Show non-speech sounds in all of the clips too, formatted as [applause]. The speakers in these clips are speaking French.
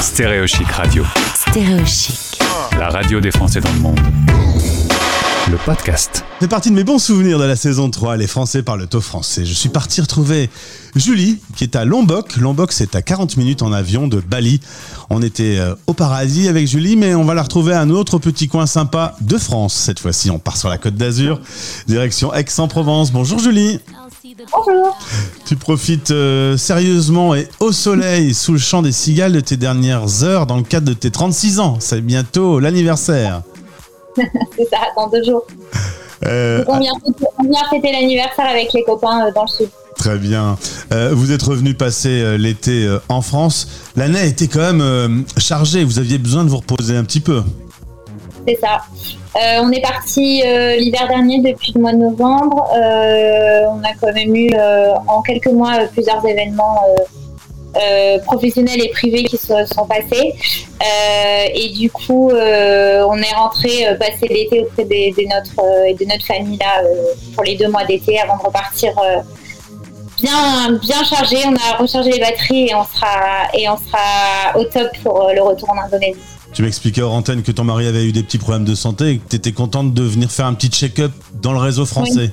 Stéréochic Radio, Stéréochic. la radio des Français dans le monde. Le podcast. C'est parti de mes bons souvenirs de la saison 3, les Français parlent au français. Je suis parti retrouver Julie, qui est à Lombok. Lombok, c'est à 40 minutes en avion de Bali. On était euh, au paradis avec Julie, mais on va la retrouver à un autre petit coin sympa de France. Cette fois-ci, on part sur la côte d'Azur, direction Aix-en-Provence. Bonjour Julie. Bonjour. Tu profites euh, sérieusement et au soleil sous le chant des cigales de tes dernières heures dans le cadre de tes 36 ans. C'est bientôt l'anniversaire. [laughs] C'est ça, dans deux jours. Euh, on, vient, fêter l'anniversaire avec les copains euh, dans le sud. Très bien. Euh, vous êtes revenu passer l'été en France. L'année a été quand même chargée. Vous aviez besoin de vous reposer un petit peu. C'est ça. Euh, on est parti euh, l'hiver dernier depuis le mois de novembre. Euh, on a quand même eu en quelques mois plusieurs événements professionnels et privés qui se sont passés. Et du coup, on est rentré passer l'été auprès de notre famille là pour les deux mois d'été avant de repartir. Bien, bien chargé, on a rechargé les batteries et on sera, au top pour le retour en Indonésie. Tu m'expliquais hors antenne que ton mari avait eu des petits problèmes de santé et que tu étais contente de venir faire un petit check-up dans le réseau français.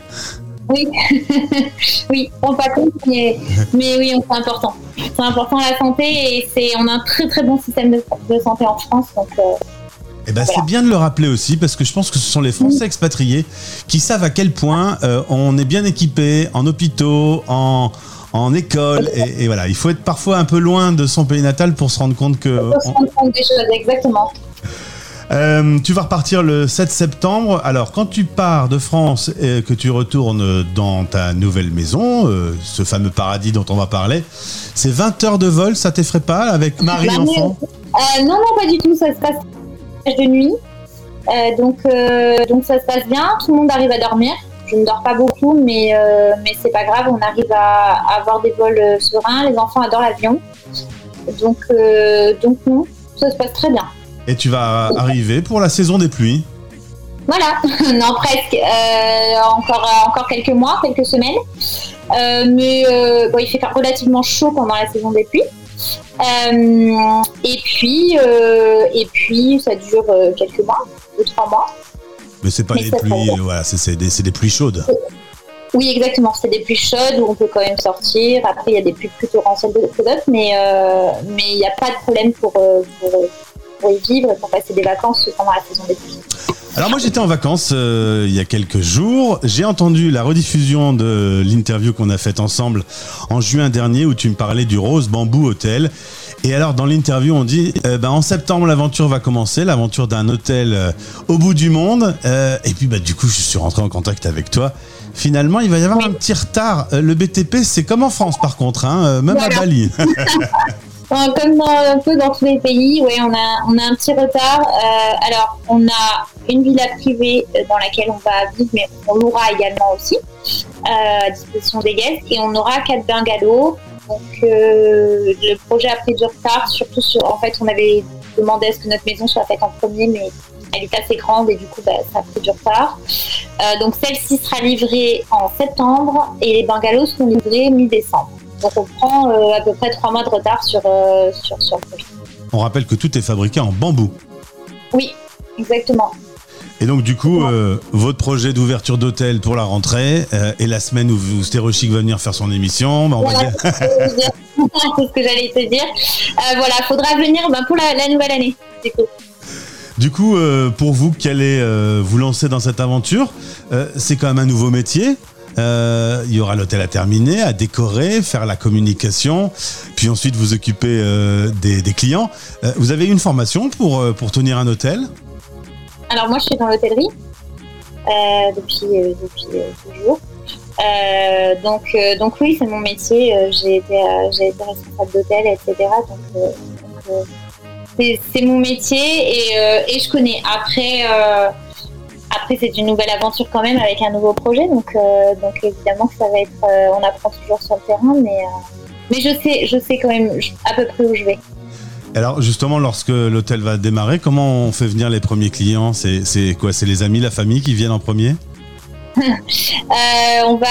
Oui, [laughs] oui, on pas compte, mais, [laughs] mais oui, c'est important. C'est important la santé et c'est, on a un très très bon système de, de santé en France, donc euh, Eh ben, c'est bien de le rappeler aussi parce que je pense que ce sont les Français expatriés qui savent à quel point euh, on est bien équipé en hôpitaux, en, en école. Et, et voilà, il faut être parfois un peu loin de son pays natal pour se rendre compte que. faut se rendre compte des choses, exactement. Euh, tu vas repartir le 7 septembre. Alors, quand tu pars de France et que tu retournes dans ta nouvelle maison, euh, ce fameux paradis dont on va parler, c'est 20 heures de vol, ça t'effraie pas avec mari, Bah, enfant Euh, non, non, pas du tout, ça se passe de nuit, donc, donc ça se passe bien, tout le monde arrive à dormir. Je ne dors pas beaucoup, mais, euh, mais c'est pas grave, on arrive à, à avoir des vols euh, sereins, les enfants adorent l'avion. Donc, euh, donc non, ça se passe très bien. Et tu vas arriver pour la saison des pluies. Voilà, [laughs] non presque. Encore, encore quelques mois, quelques semaines. Mais bon, il fait relativement chaud pendant la saison des pluies. Et puis, et puis, ça dure quelques mois, deux trois mois. Mais c'est pas Mais des pluies, voilà, c'est- des, pluies chaudes. Oui, exactement. C'est des pluies chaudes où on peut quand même sortir. Après, il y a des pluies plus torrentielles que d'autres, mais euh, mais il n'y a pas de problème pour, euh, pour, pour y vivre pour passer des vacances pendant la saison des pluies. Alors moi j'étais en vacances euh, il y a quelques jours. J'ai entendu la rediffusion de l'interview qu'on a faite ensemble en juin dernier où tu me parlais du Rose Bamboo Hotel. Et alors dans l'interview on dit euh, ben, en septembre l'aventure va commencer, l'aventure d'un hôtel euh, au bout du monde. Euh, et puis bah, du coup je suis rentré en contact avec toi. Finalement il va y avoir Oui. un petit retard. Le BTP c'est comme en France par contre, hein, même à. Bali. [laughs] Comme dans, un peu dans tous les pays, ouais, on a, on a un petit retard. Euh, alors, on a une villa privée dans laquelle on va vivre, mais on l'aura également aussi euh, à disposition des guests. Et on aura quatre bungalows. Donc, euh, le projet a pris du retard, surtout sur. En fait, on avait demandé à ce que notre maison soit faite en premier, mais elle est assez grande et du coup, bah, ça a pris du retard. Euh, donc, celle-ci sera livrée en septembre et les bungalows seront livrés mi-décembre. Donc, on prend euh, à peu près trois mois de retard sur, euh, sur, sur le projet. On rappelle que tout est fabriqué en bambou. Oui, exactement. Et donc du coup, euh, votre projet d'ouverture d'hôtel pour la rentrée euh, et la semaine où, où Stéréochic va venir faire son émission, ben, on va Voilà, veux dire. [laughs] C'est ce que j'allais te dire. Euh, voilà, faudra venir ben, pour la, la nouvelle année. du coup. Du coup, euh, pour vous qui allez vous lancer dans cette aventure, c'est quand même un nouveau métier. Euh, il y aura l'hôtel à terminer, à décorer, faire la communication, puis ensuite vous occuper euh, des, des clients. Euh, vous avez une formation pour, pour tenir un hôtel? Alors moi, je suis dans l'hôtellerie euh, depuis, euh, depuis euh, toujours. Donc, donc oui, c'est mon métier. J'ai été, été responsable d'hôtel, etc. Donc, c'est, mon métier et, et je connais. Après, après c'est une nouvelle aventure quand même avec un nouveau projet. Donc, donc évidemment que ça va être. on apprend toujours sur le terrain, mais mais je sais, je sais quand même à peu près où je vais. Alors justement, lorsque l'hôtel va démarrer, comment on fait venir les premiers clients? C'est quoi? C'est les amis, la famille qui viennent en premier? [laughs] Euh, on va,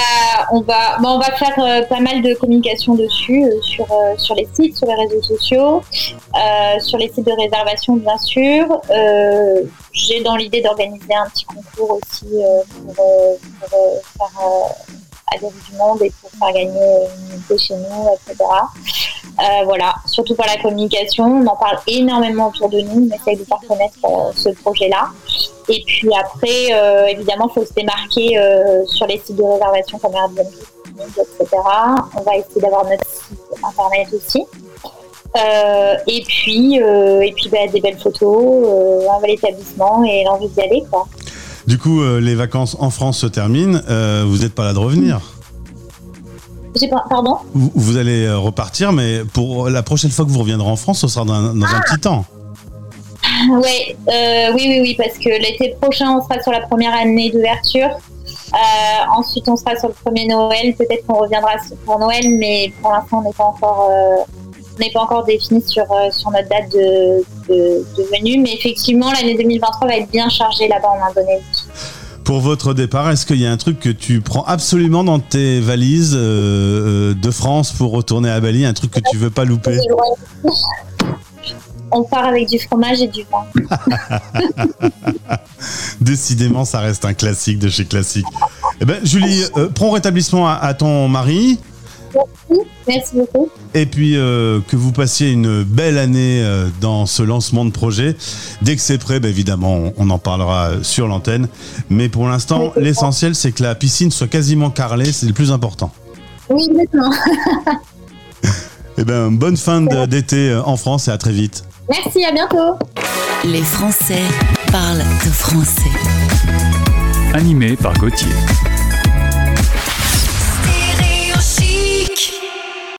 on va, on va faire euh, pas mal de communication dessus, euh, sur, sur les sites, sur les réseaux sociaux, sur les sites de réservation bien sûr. J'ai dans l'idée d'organiser un petit concours aussi pour faire aller du monde et pour faire gagner une unité chez nous, etc. voilà, surtout par la communication, on en parle énormément autour de nous, on essaye de faire connaître ce projet-là. Et puis après, euh, évidemment, il faut se démarquer euh, sur les sites de réservation comme Airbnb, etc. On va essayer d'avoir notre site internet aussi. Euh, et puis, et puis bah, des belles photos, un bel établissement et l'envie d'y aller. Quoi. Du coup, les vacances en France se terminent. vous n'êtes pas là de revenir Pardon vous, allez repartir, mais pour la prochaine fois que vous reviendrez en France, ce sera dans, un ah petit temps. Ouais, euh, oui, oui, oui, parce que l'été prochain, on sera sur la première année d'ouverture. Euh, ensuite, on sera sur le premier Noël. Peut-être qu'on reviendra pour Noël, mais pour l'instant, on n'est pas encore, euh, n'est pas encore défini sur sur notre date de, de, venue. Mais effectivement, l'année 2023 va être bien chargée là-bas en Indonésie. Pour votre départ, est-ce qu'il y a un truc que tu prends absolument dans tes valises de France pour retourner à Bali, un truc que tu veux pas louper? [laughs] On part avec du fromage et du vin. [laughs] Décidément, ça reste un classique de chez Classique. Eh ben, Julie, euh, prends rétablissement à, ton mari. Merci, beaucoup. Et puis euh, que vous passiez une belle année euh, dans ce lancement de projet. Dès que c'est prêt, ben, évidemment, on, en parlera sur l'antenne. Mais pour l'instant, l'essentiel, c'est que la piscine soit quasiment carrelée, c'est le plus important. Oui, exactement. [laughs] eh ben, bonne fin d'été en France et à très vite. Merci, à bientôt. Les Français parlent de français. Animé par Gauthier.